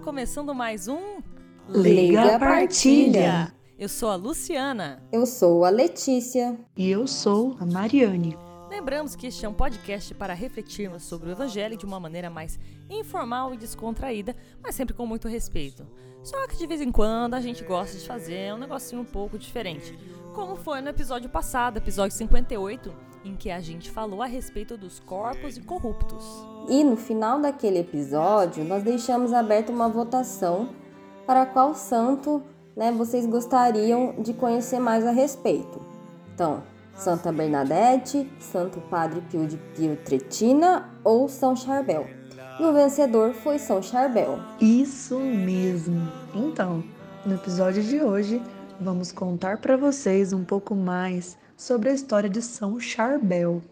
começando mais um Liga Partilha. Eu sou a Luciana. Eu sou a Letícia. E eu sou a Mariane. Lembramos que este é um podcast para refletirmos sobre o Evangelho de uma maneira mais informal e descontraída, mas sempre com muito respeito. Só que de vez em quando a gente gosta de fazer um negocinho um pouco diferente, como foi no episódio passado, episódio 58, em que a gente falou a respeito dos corpos incorruptos. E no final daquele episódio, nós deixamos aberta uma votação para qual santo né, vocês gostariam de conhecer mais a respeito. Então, Santa Bernadette, Santo Padre Pio de Pietretina ou São Charbel. E o vencedor foi São Charbel. Isso mesmo. Então, no episódio de hoje, vamos contar para vocês um pouco mais sobre a história de São Charbel.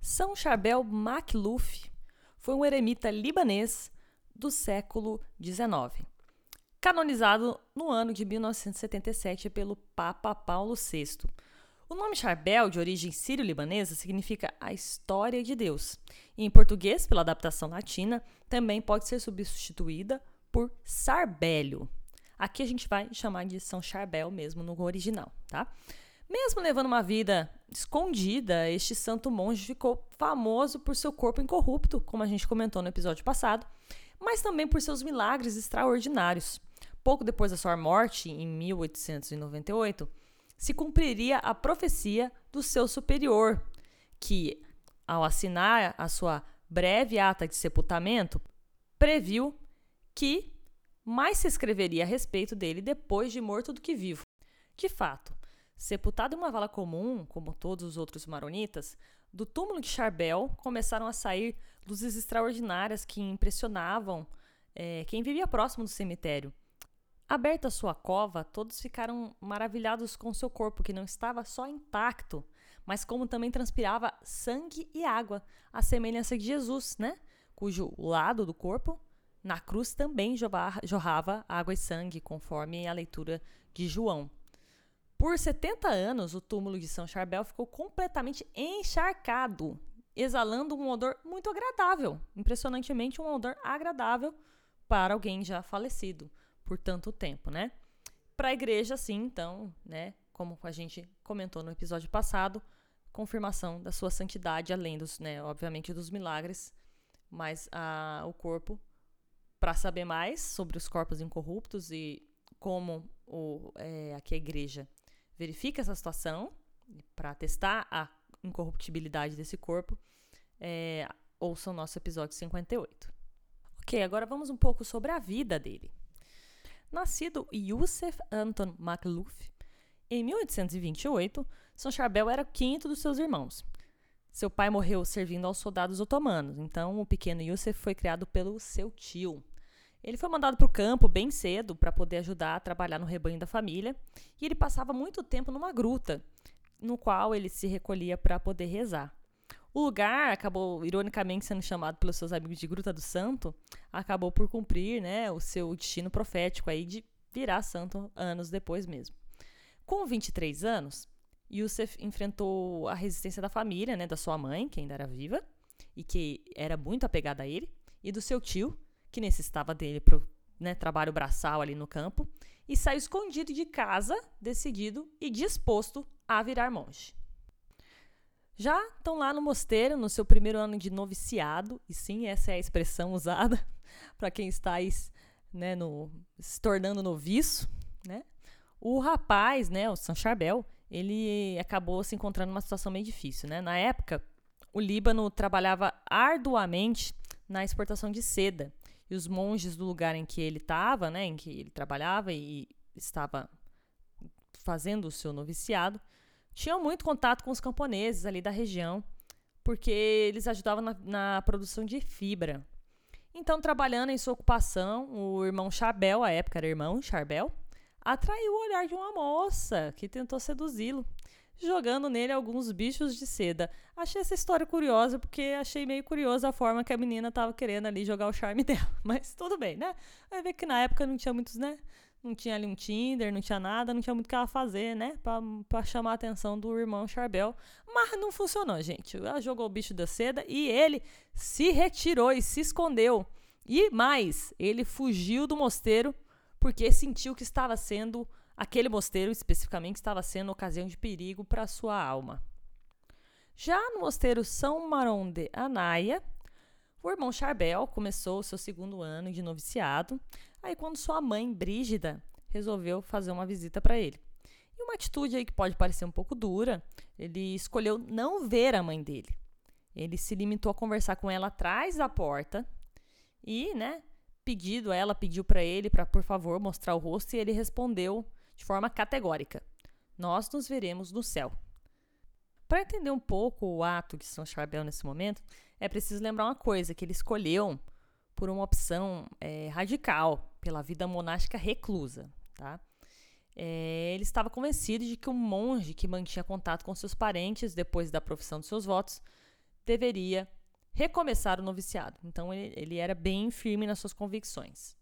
São Charbel Makluf foi um eremita libanês do século XIX, canonizado no ano de 1977 pelo Papa Paulo VI. O nome Charbel, de origem sírio-libanesa, significa a história de Deus. E em português, pela adaptação latina, também pode ser substituída por Sarbélio. Aqui a gente vai chamar de São Charbel mesmo no original, tá? Mesmo levando uma vida escondida, este santo monge ficou famoso por seu corpo incorrupto, como a gente comentou no episódio passado, mas também por seus milagres extraordinários. Pouco depois da sua morte, em 1898, se cumpriria a profecia do seu superior, que, ao assinar a sua breve ata de sepultamento, previu que mais se escreveria a respeito dele depois de morto do que vivo. De fato, sepultado em uma vala comum, como todos os outros maronitas, do túmulo de Charbel começaram a sair luzes extraordinárias que impressionavam é, quem vivia próximo do cemitério. Aberta sua cova, todos ficaram maravilhados com seu corpo, que não estava só intacto, mas como também transpirava sangue e água, a semelhança de Jesus, né? Cujo lado do corpo, na cruz, também jorrava água e sangue, conforme a leitura de João. Por 70 anos, o túmulo de São Charbel ficou completamente encharcado, exalando um odor muito agradável. Impressionantemente, um odor agradável para alguém já falecido por tanto tempo, né? Para a igreja, sim, então, né, como a gente comentou no episódio passado, confirmação da sua santidade, além dos, né, obviamente, dos milagres, mas a, o corpo, para saber mais sobre os corpos incorruptos e como o, é, aqui a igreja verifica essa situação, para testar a incorruptibilidade desse corpo, é, ouça o nosso episódio 58. Ok, agora vamos um pouco sobre a vida dele. Nascido Youssef Anton Makluf, em 1828, São Charbel era o quinto dos seus irmãos. Seu pai morreu servindo aos soldados otomanos, então o pequeno Youssef foi criado pelo seu tio. Ele foi mandado para o campo bem cedo para poder ajudar a trabalhar no rebanho da família, e ele passava muito tempo numa gruta, no qual ele se recolhia para poder rezar. O lugar acabou, ironicamente, sendo chamado pelos seus amigos de Gruta do Santo, acabou por cumprir né, o seu destino profético aí de virar santo anos depois mesmo. Com 23 anos, Youssef enfrentou a resistência da família, né, da sua mãe, que ainda era viva, e que era muito apegada a ele, e do seu tio, que necessitava dele para o né, trabalho braçal ali no campo, e saiu escondido de casa, decidido e disposto a virar monge. Já estão lá no mosteiro, no seu primeiro ano de noviciado, e sim, essa é a expressão usada para quem está né, no, se tornando noviço, né? O rapaz, né, o San Charbel, ele acabou se encontrando numa situação meio difícil, né? Na época, o Líbano trabalhava arduamente na exportação de seda, e os monges do lugar em que ele estava, né, em que ele trabalhava e estava fazendo o seu noviciado, tinham muito contato com os camponeses ali da região, porque eles ajudavam na, na produção de fibra. Então, trabalhando em sua ocupação, o irmão Charbel, a época era irmão Charbel, atraiu o olhar de uma moça que tentou seduzi-lo, jogando nele alguns bichos de seda. Achei essa história curiosa, porque achei meio curiosa a forma que a menina estava querendo ali jogar o charme dela. Mas tudo bem, né? Vai ver que na época não tinha muitos, né? não tinha ali um Tinder, não tinha nada, não tinha muito o que ela fazer, né? Pra, pra chamar a atenção do irmão Charbel. Mas não funcionou, gente. Ela jogou o bicho da seda e ele se retirou e se escondeu. E mais, ele fugiu do mosteiro porque sentiu que estava sendo, aquele mosteiro especificamente, estava sendo ocasião de perigo para sua alma. Já no mosteiro São Maron de Anaia, o irmão Charbel começou o seu segundo ano de noviciado, aí quando sua mãe, Brígida, resolveu fazer uma visita para ele. E uma atitude aí que pode parecer um pouco dura, ele escolheu não ver a mãe dele. Ele se limitou a conversar com ela atrás da porta e, né, pedido, ela pediu para ele para, por favor, mostrar o rosto e ele respondeu de forma categórica: Nós nos veremos no céu. Para entender um pouco o ato de São Charbel nesse momento, é preciso lembrar uma coisa: que ele escolheu por uma opção é, radical pela vida monástica reclusa. Tá? É, ele estava convencido de que um monge que mantinha contato com seus parentes depois da profissão de seus votos deveria recomeçar o noviciado. Então ele, ele era bem firme nas suas convicções.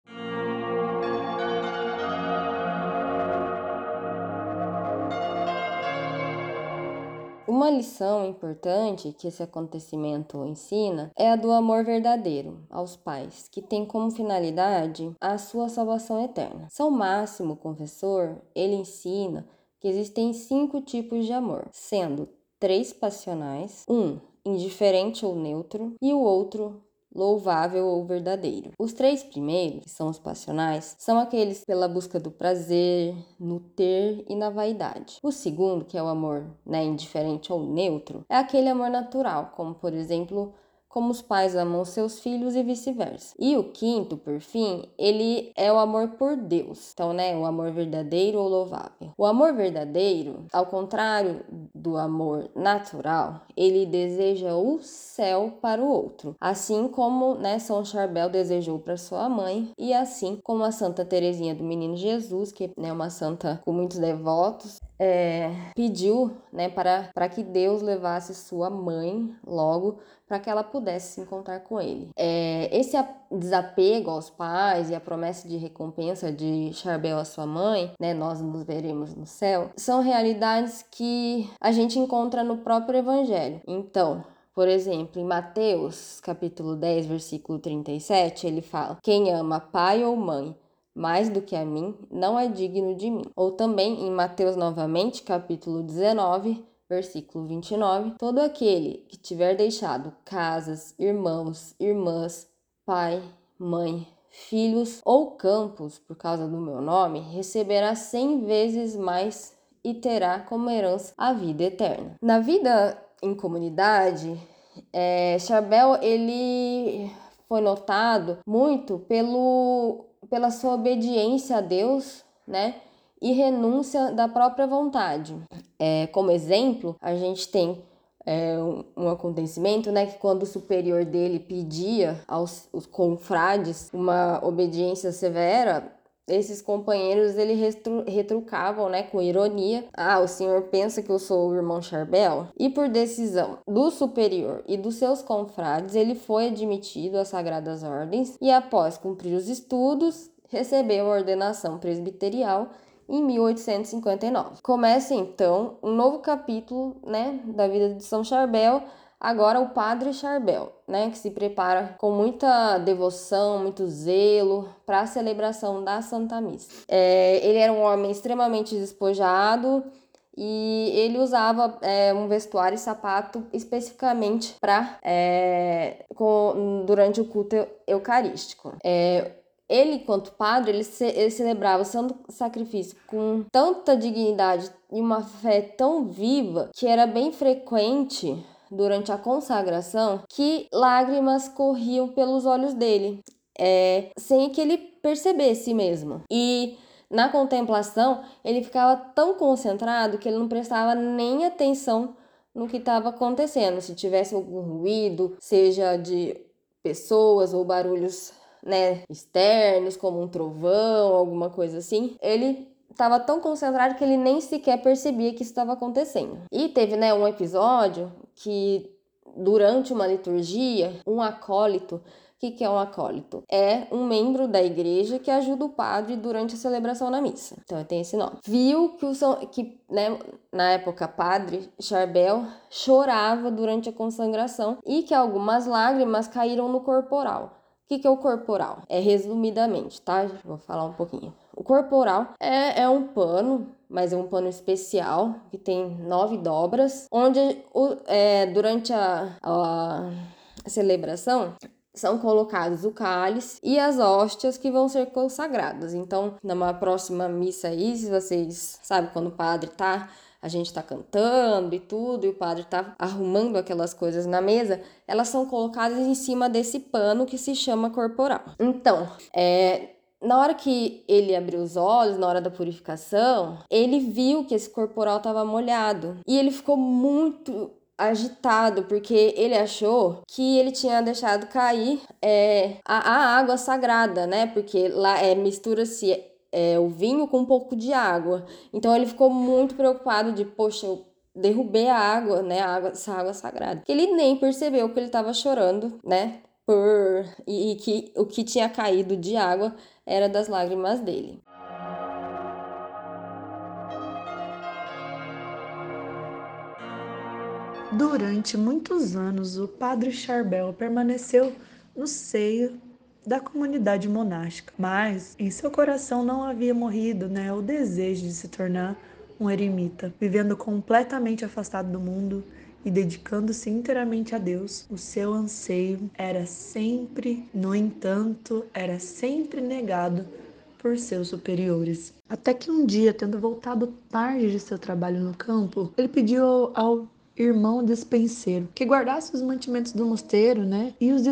Uma lição importante que esse acontecimento ensina é a do amor verdadeiro aos pais, que tem como finalidade a sua salvação eterna. São Máximo, confessor, ele ensina que existem cinco tipos de amor, sendo três passionais, um indiferente ou neutro, e o outro louvável ou verdadeiro. Os três primeiros, que são os passionais, são aqueles pela busca do prazer, no ter e na vaidade. O segundo, que é o amor né, indiferente ou neutro, é aquele amor natural, como por exemplo como os pais amam seus filhos e vice-versa. E o quinto, por fim, ele é o amor por Deus. Então, né, o amor verdadeiro ou louvável. O amor verdadeiro, ao contrário do amor natural, ele deseja o céu para o outro, assim como, né, São Charbel desejou para sua mãe e assim como a Santa Teresinha do Menino Jesus, que é né, uma santa com muitos devotos, é, pediu, né, para, para que Deus levasse sua mãe logo para que ela pudesse se encontrar com ele. É, esse desapego aos pais e a promessa de recompensa de Charbel à sua mãe, né, nós nos veremos no céu, são realidades que a gente encontra no próprio Evangelho. Então, por exemplo, em Mateus, capítulo 10, versículo 37, ele fala: Quem ama pai ou mãe mais do que a mim, não é digno de mim. Ou também em Mateus novamente, capítulo 19, versículo 29, todo aquele que tiver deixado casas, irmãos, irmãs, pai, mãe, filhos ou campos por causa do meu nome, receberá cem vezes mais e terá como herança a vida eterna. Na vida em comunidade, é, Charbel ele foi notado muito pelo, pela sua obediência a Deus, né? e renúncia da própria vontade. É, como exemplo, a gente tem é, um, acontecimento, né, que quando o superior dele pedia aos confrades uma obediência severa, esses companheiros ele retru, retrucavam, né, com ironia. Ah, o senhor pensa que eu sou o irmão Charbel? E por decisão do superior e dos seus confrades, ele foi admitido às sagradas ordens e após cumprir os estudos, recebeu a ordenação presbiterial em 1859. Começa então um novo capítulo, né, da vida de São Charbel, agora o Padre Charbel, né, que se prepara com muita devoção, muito zelo para a celebração da Santa Missa. É, ele era um homem extremamente despojado e ele usava é, um vestuário e sapato especificamente para é, durante o culto eucarístico. É, ele, quanto padre, ele, ce ele celebrava o santo sacrifício com tanta dignidade e uma fé tão viva que era bem frequente durante a consagração que lágrimas corriam pelos olhos dele, é, sem que ele percebesse mesmo. E na contemplação, ele ficava tão concentrado que ele não prestava nem atenção no que estava acontecendo. Se tivesse algum ruído, seja de pessoas ou barulhos né, externos, como um trovão, alguma coisa assim, ele estava tão concentrado que ele nem sequer percebia que isso estava acontecendo. E teve, né, um episódio que durante uma liturgia, um acólito que, que é um acólito? É um membro da igreja que ajuda o padre durante a celebração da missa. Então tem esse nome. Viu que, o São, que né, na época, padre Charbel chorava durante a consagração e que algumas lágrimas caíram no corporal. O que, que é o corporal? É resumidamente, tá? Vou falar um pouquinho. O corporal é, é um pano, mas é um pano especial que tem nove dobras, onde o, é, durante a, a celebração são colocados o cálice e as hóstias que vão ser consagradas. Então, numa próxima missa aí, se vocês sabem quando o padre tá a gente tá cantando e tudo, e o padre tá arrumando aquelas coisas na mesa, elas são colocadas em cima desse pano que se chama corporal. Então, é, na hora que ele abriu os olhos, na hora da purificação, ele viu que esse corporal estava molhado. E ele ficou muito agitado, porque ele achou que ele tinha deixado cair é, a, a água sagrada, né? Porque lá é, mistura-se é, o vinho com um pouco de água. Então ele ficou muito preocupado de, poxa, eu derrubei a água, né? A água, essa água sagrada. Ele nem percebeu que ele estava chorando, né? Por e, e que o que tinha caído de água era das lágrimas dele. Durante muitos anos, o padre Charbel permaneceu no seio da comunidade monástica, mas em seu coração não havia morrido né, o desejo de se tornar um eremita, vivendo completamente afastado do mundo e dedicando-se inteiramente a Deus. O seu anseio era sempre, no entanto, era sempre negado por seus superiores. Até que um dia, tendo voltado tarde de seu trabalho no campo, ele pediu ao irmão despenseiro, que guardasse os mantimentos do mosteiro, né, e os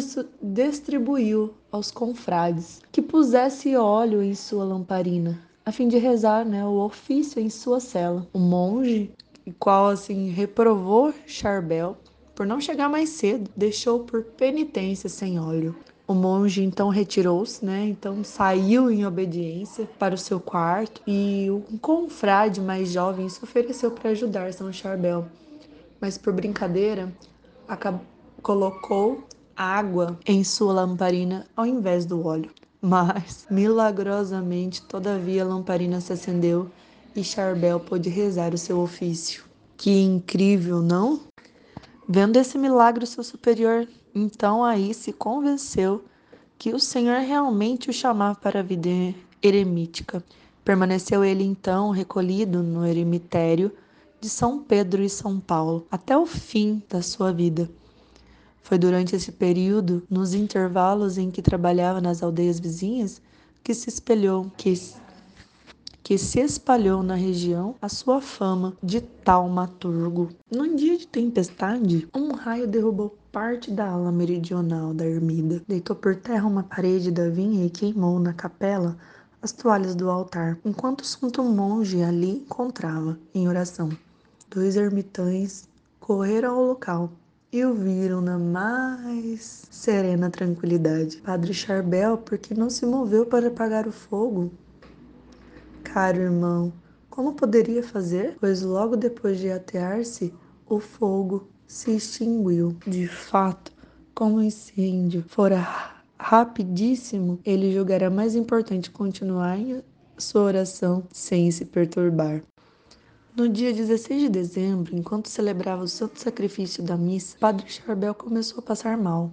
distribuiu aos confrades, que pusesse óleo em sua lamparina, a fim de rezar, né, o ofício em sua cela. O monge, qual assim reprovou Charbel por não chegar mais cedo, deixou por penitência sem óleo. O monge então retirou-se, né? Então saiu em obediência para o seu quarto e um confrade mais jovem se ofereceu para ajudar São Charbel mas por brincadeira colocou água em sua lamparina ao invés do óleo. Mas, milagrosamente, todavia a lamparina se acendeu e Charbel pôde rezar o seu ofício. Que incrível, não? Vendo esse milagre, seu superior então aí se convenceu que o Senhor realmente o chamava para a vida eremítica. Permaneceu ele então recolhido no eremitério de São Pedro e São Paulo até o fim da sua vida. Foi durante esse período, nos intervalos em que trabalhava nas aldeias vizinhas, que se espelhou, que, que se espalhou na região a sua fama de taumaturgo. Num dia de tempestade, um raio derrubou parte da ala meridional da ermida, deitou por terra uma parede da vinha e queimou na capela as toalhas do altar, enquanto o santo monge ali encontrava em oração. Dois ermitães correram ao local e o viram na mais serena tranquilidade. Padre Charbel, porque não se moveu para apagar o fogo? Caro irmão, como poderia fazer? Pois logo depois de atear-se, o fogo se extinguiu. De fato, como o incêndio fora rapidíssimo, ele julgará mais importante continuar em sua oração sem se perturbar. No dia 16 de dezembro, enquanto celebrava o santo sacrifício da missa, Padre Charbel começou a passar mal.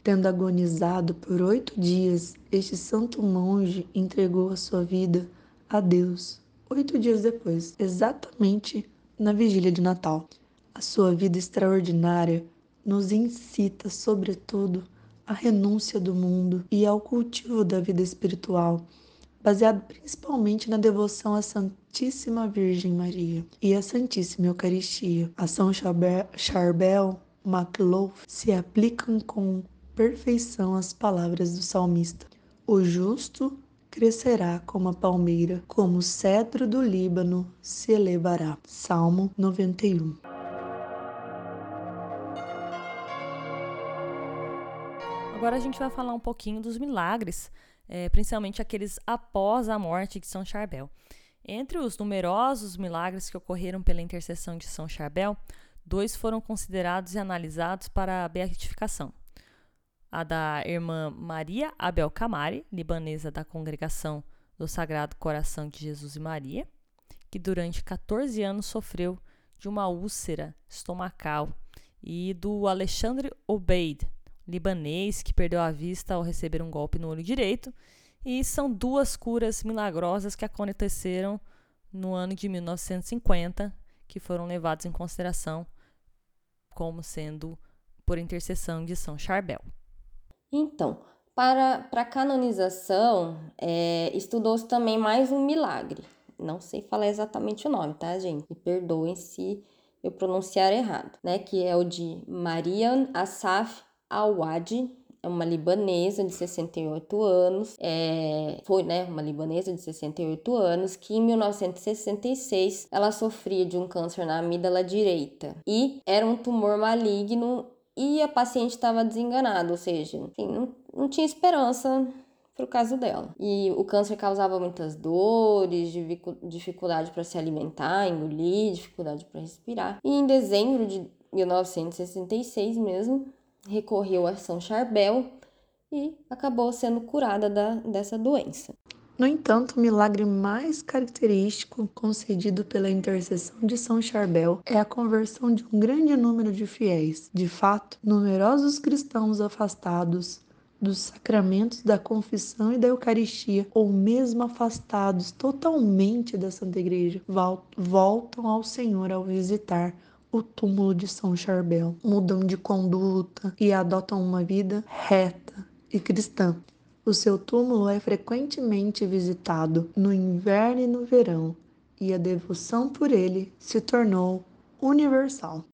Tendo agonizado por oito dias, este santo monge entregou a sua vida a Deus oito dias depois, exatamente na vigília de Natal. A sua vida extraordinária nos incita, sobretudo, à renúncia do mundo e ao cultivo da vida espiritual baseado principalmente na devoção à Santíssima Virgem Maria e à Santíssima Eucaristia. A São Charbel, MacLoaf se aplicam com perfeição as palavras do salmista. O justo crescerá como a palmeira, como o cedro do Líbano se elevará. Salmo 91. Agora a gente vai falar um pouquinho dos milagres é, principalmente aqueles após a morte de São Charbel. Entre os numerosos milagres que ocorreram pela intercessão de São Charbel, dois foram considerados e analisados para a beatificação. A da irmã Maria Abel Camari, libanesa da congregação do Sagrado Coração de Jesus e Maria, que durante 14 anos sofreu de uma úlcera estomacal, e do Alexandre Obeid, libanês que perdeu a vista ao receber um golpe no olho direito, e são duas curas milagrosas que aconteceram no ano de 1950, que foram levadas em consideração como sendo por intercessão de São Charbel. Então, para, para a canonização, é, estudou-se também mais um milagre. Não sei falar exatamente o nome, tá, gente? Me perdoem se eu pronunciar errado, né? Que é o de Mariam Asaf Awad, é uma libanesa de 68 anos, é, foi né, uma libanesa de 68 anos, que em 1966 ela sofria de um câncer na amígdala direita e era um tumor maligno e a paciente estava desenganada, ou seja, enfim, não, não tinha esperança para o caso dela. E o câncer causava muitas dores, dificuldade para se alimentar, engolir, dificuldade para respirar. E em dezembro de 1966 mesmo, recorreu a São Charbel e acabou sendo curada da, dessa doença. No entanto, o milagre mais característico concedido pela intercessão de São Charbel é a conversão de um grande número de fiéis. De fato, numerosos cristãos afastados dos sacramentos da confissão e da Eucaristia, ou mesmo afastados totalmente da Santa Igreja, voltam ao Senhor ao visitar o túmulo de São Charbel, mudam de conduta e adotam uma vida reta e cristã. O seu túmulo é frequentemente visitado no inverno e no verão, e a devoção por ele se tornou universal.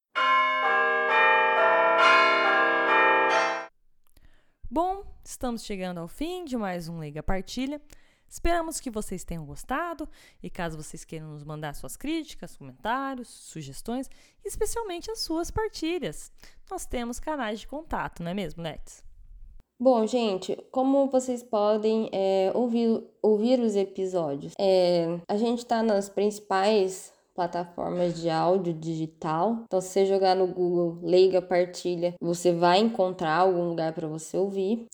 Bom, estamos chegando ao fim de mais um Leiga Partilha. Esperamos que vocês tenham gostado e caso vocês queiram nos mandar suas críticas, comentários, sugestões, especialmente as suas partilhas, nós temos canais de contato, não é mesmo, Letes? Bom, gente, como vocês podem é, ouvir, ouvir os episódios? É, a gente está nas principais plataformas de áudio digital. Então, se você jogar no Google Leiga Partilha, você vai encontrar algum lugar para você ouvir.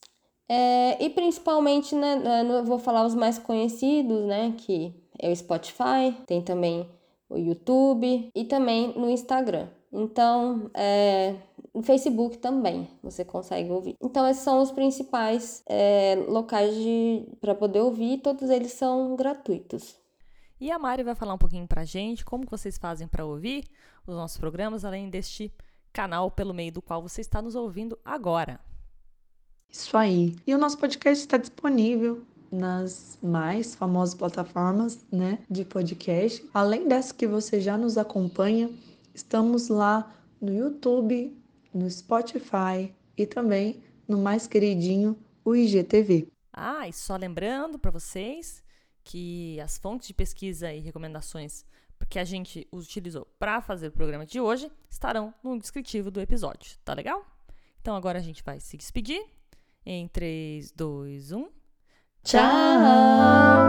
É, e principalmente, né, eu vou falar os mais conhecidos, né, que é o Spotify, tem também o YouTube e também no Instagram. Então, é, no Facebook também você consegue ouvir. Então, esses são os principais é, locais para poder ouvir, todos eles são gratuitos. E a Mari vai falar um pouquinho pra gente como vocês fazem para ouvir os nossos programas, além deste canal pelo meio do qual você está nos ouvindo agora. Isso aí. E o nosso podcast está disponível nas mais famosas plataformas, né, de podcast. Além dessa que você já nos acompanha, estamos lá no YouTube, no Spotify e também no mais queridinho o IGTV. Ah, e só lembrando para vocês que as fontes de pesquisa e recomendações que a gente utilizou para fazer o programa de hoje estarão no descritivo do episódio, tá legal? Então agora a gente vai se despedir em 3, 2, 1. Tchau!